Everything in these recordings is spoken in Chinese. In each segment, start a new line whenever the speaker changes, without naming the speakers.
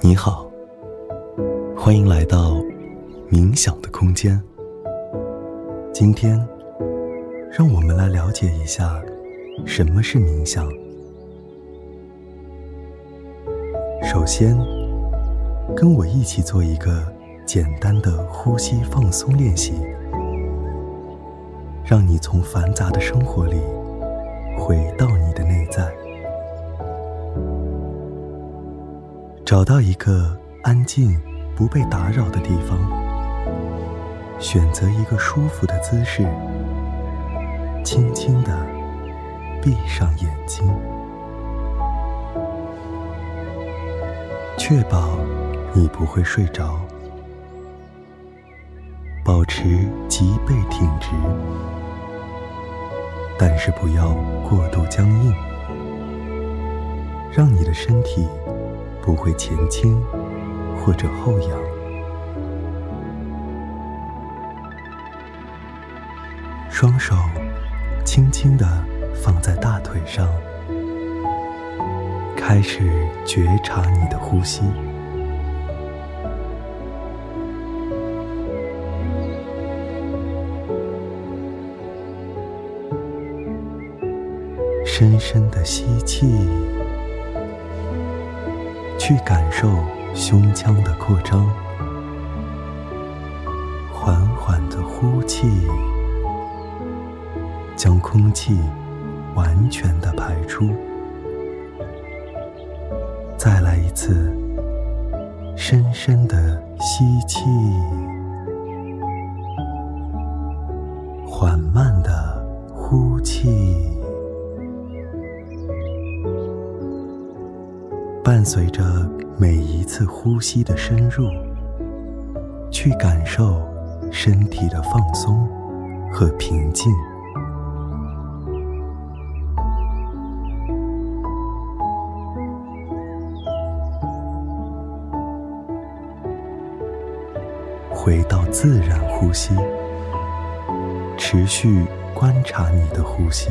你好，欢迎来到冥想的空间。今天，让我们来了解一下什么是冥想。首先，跟我一起做一个简单的呼吸放松练习，让你从繁杂的生活里回到你的内在，找到一个安静、不被打扰的地方，选择一个舒服的姿势，轻轻地闭上眼睛。确保你不会睡着，保持脊背挺直，但是不要过度僵硬，让你的身体不会前倾或者后仰。双手轻轻地放在大腿上。开始觉察你的呼吸，深深的吸气，去感受胸腔的扩张；缓缓的呼气，将空气完全的排出。再来一次，深深的吸气，缓慢的呼气，随着每一次呼吸的深入，去感受身体的放松和平静。回到自然呼吸，持续观察你的呼吸。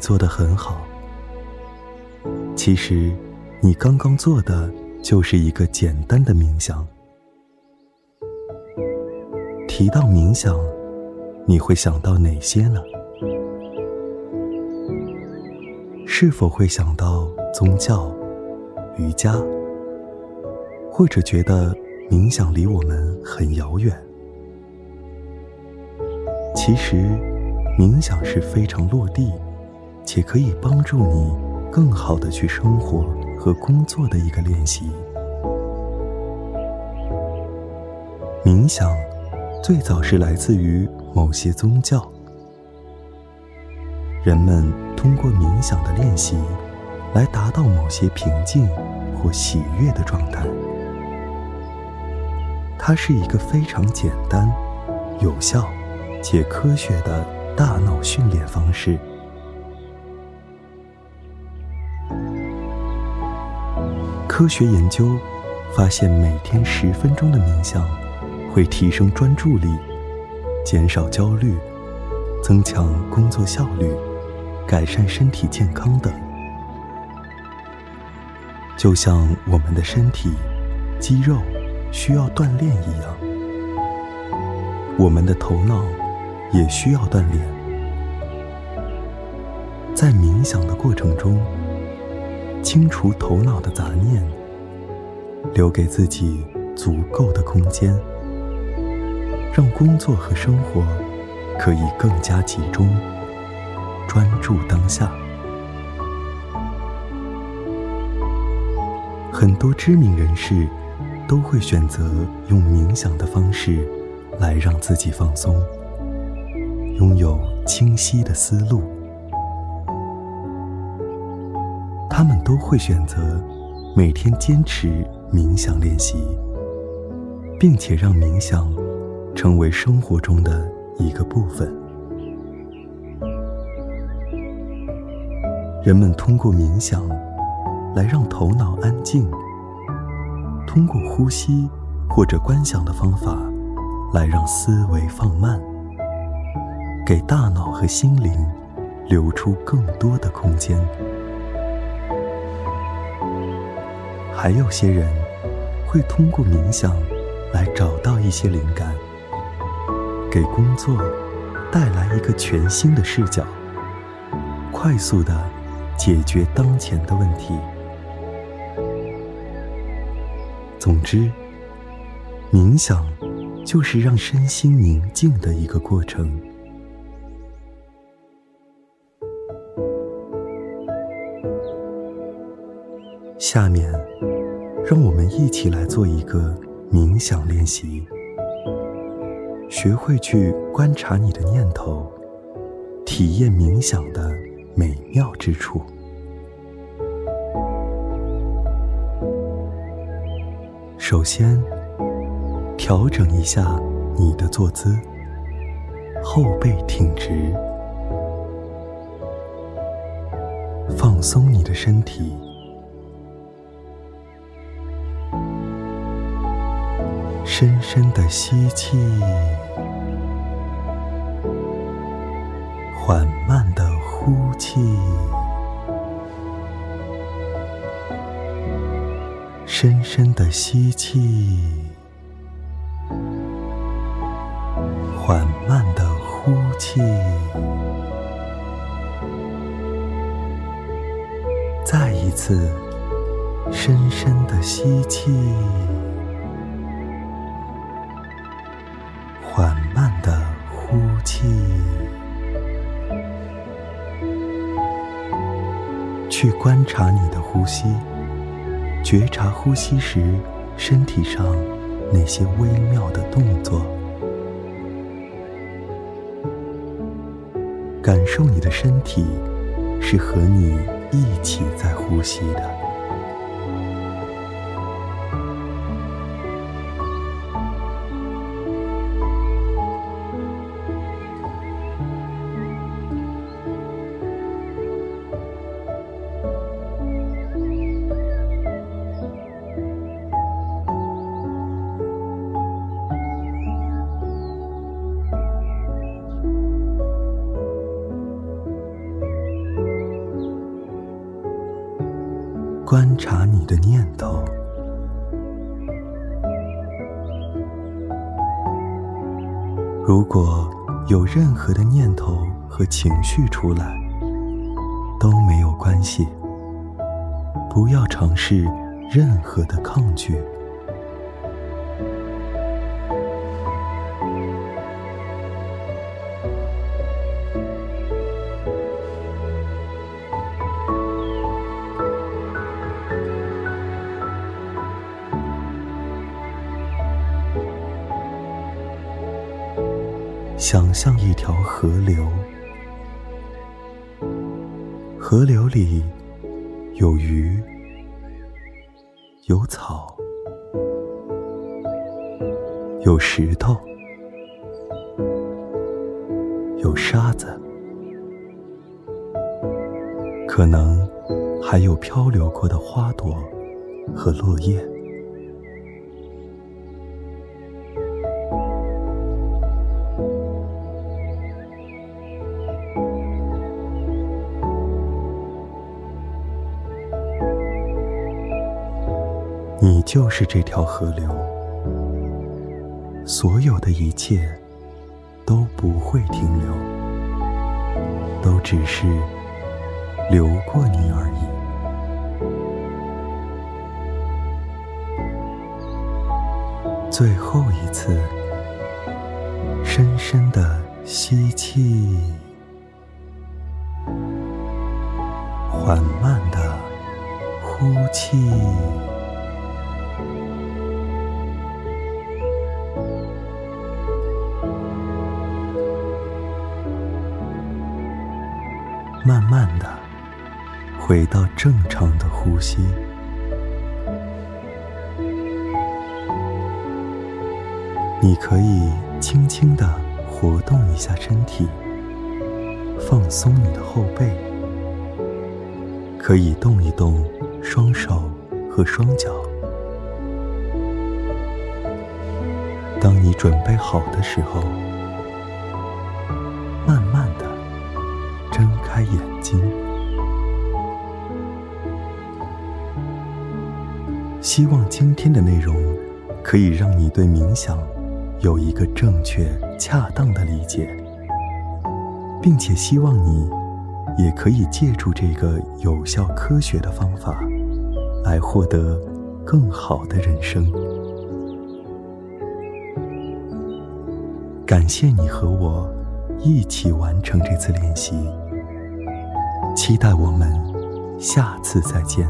做的很好。其实，你刚刚做的就是一个简单的冥想。提到冥想，你会想到哪些呢？是否会想到宗教、瑜伽，或者觉得冥想离我们很遥远？其实，冥想是非常落地，且可以帮助你更好的去生活和工作的一个练习。冥想。最早是来自于某些宗教，人们通过冥想的练习，来达到某些平静或喜悦的状态。它是一个非常简单、有效且科学的大脑训练方式。科学研究发现，每天十分钟的冥想。会提升专注力，减少焦虑，增强工作效率，改善身体健康等。就像我们的身体肌肉需要锻炼一样，我们的头脑也需要锻炼。在冥想的过程中，清除头脑的杂念，留给自己足够的空间。让工作和生活可以更加集中、专注当下。很多知名人士都会选择用冥想的方式来让自己放松，拥有清晰的思路。他们都会选择每天坚持冥想练习，并且让冥想。成为生活中的一个部分。人们通过冥想来让头脑安静，通过呼吸或者观想的方法来让思维放慢，给大脑和心灵留出更多的空间。还有些人会通过冥想来找到一些灵感，给工作带来一个全新的视角，快速的解决当前的问题。总之，冥想就是让身心宁静的一个过程。下面，让我们一起来做一个冥想练习，学会去观察你的念头，体验冥想的美妙之处。首先，调整一下你的坐姿，后背挺直，放松你的身体，深深的吸气，缓慢的呼气。深深的吸气，缓慢的呼气，再一次深深的吸气，缓慢的呼气，去观察你的呼吸。觉察呼吸时身体上那些微妙的动作，感受你的身体是和你一起在呼吸的。观察你的念头，如果有任何的念头和情绪出来，都没有关系。不要尝试任何的抗拒。想象一条河流，河流里有鱼，有草，有石头，有沙子，可能还有漂流过的花朵和落叶。你就是这条河流，所有的一切都不会停留，都只是流过你而已。最后一次，深深的吸气，缓慢的呼气。慢慢的回到正常的呼吸，你可以轻轻的活动一下身体，放松你的后背，可以动一动双手和双脚。当你准备好的时候，希望今天的内容可以让你对冥想有一个正确、恰当的理解，并且希望你也可以借助这个有效、科学的方法来获得更好的人生。感谢你和我一起完成这次练习，期待我们下次再见。